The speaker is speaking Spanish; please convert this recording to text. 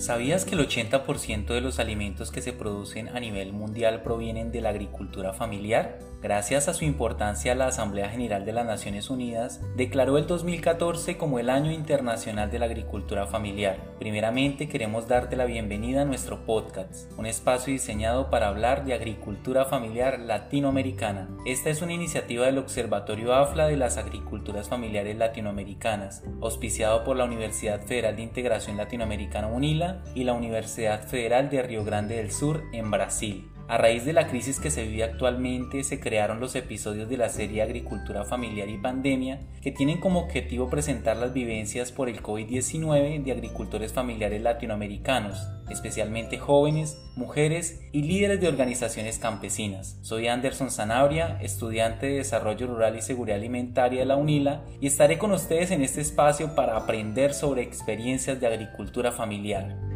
¿Sabías que el 80% de los alimentos que se producen a nivel mundial provienen de la agricultura familiar? Gracias a su importancia, la Asamblea General de las Naciones Unidas declaró el 2014 como el Año Internacional de la Agricultura Familiar. Primeramente queremos darte la bienvenida a nuestro podcast, un espacio diseñado para hablar de agricultura familiar latinoamericana. Esta es una iniciativa del Observatorio AFLA de las Agriculturas Familiares Latinoamericanas, auspiciado por la Universidad Federal de Integración Latinoamericana UNILA y la Universidad Federal de Río Grande del Sur en Brasil. A raíz de la crisis que se vive actualmente, se crearon los episodios de la serie Agricultura Familiar y Pandemia, que tienen como objetivo presentar las vivencias por el COVID-19 de agricultores familiares latinoamericanos, especialmente jóvenes, mujeres y líderes de organizaciones campesinas. Soy Anderson Sanabria, estudiante de Desarrollo Rural y Seguridad Alimentaria de la UNILA, y estaré con ustedes en este espacio para aprender sobre experiencias de agricultura familiar.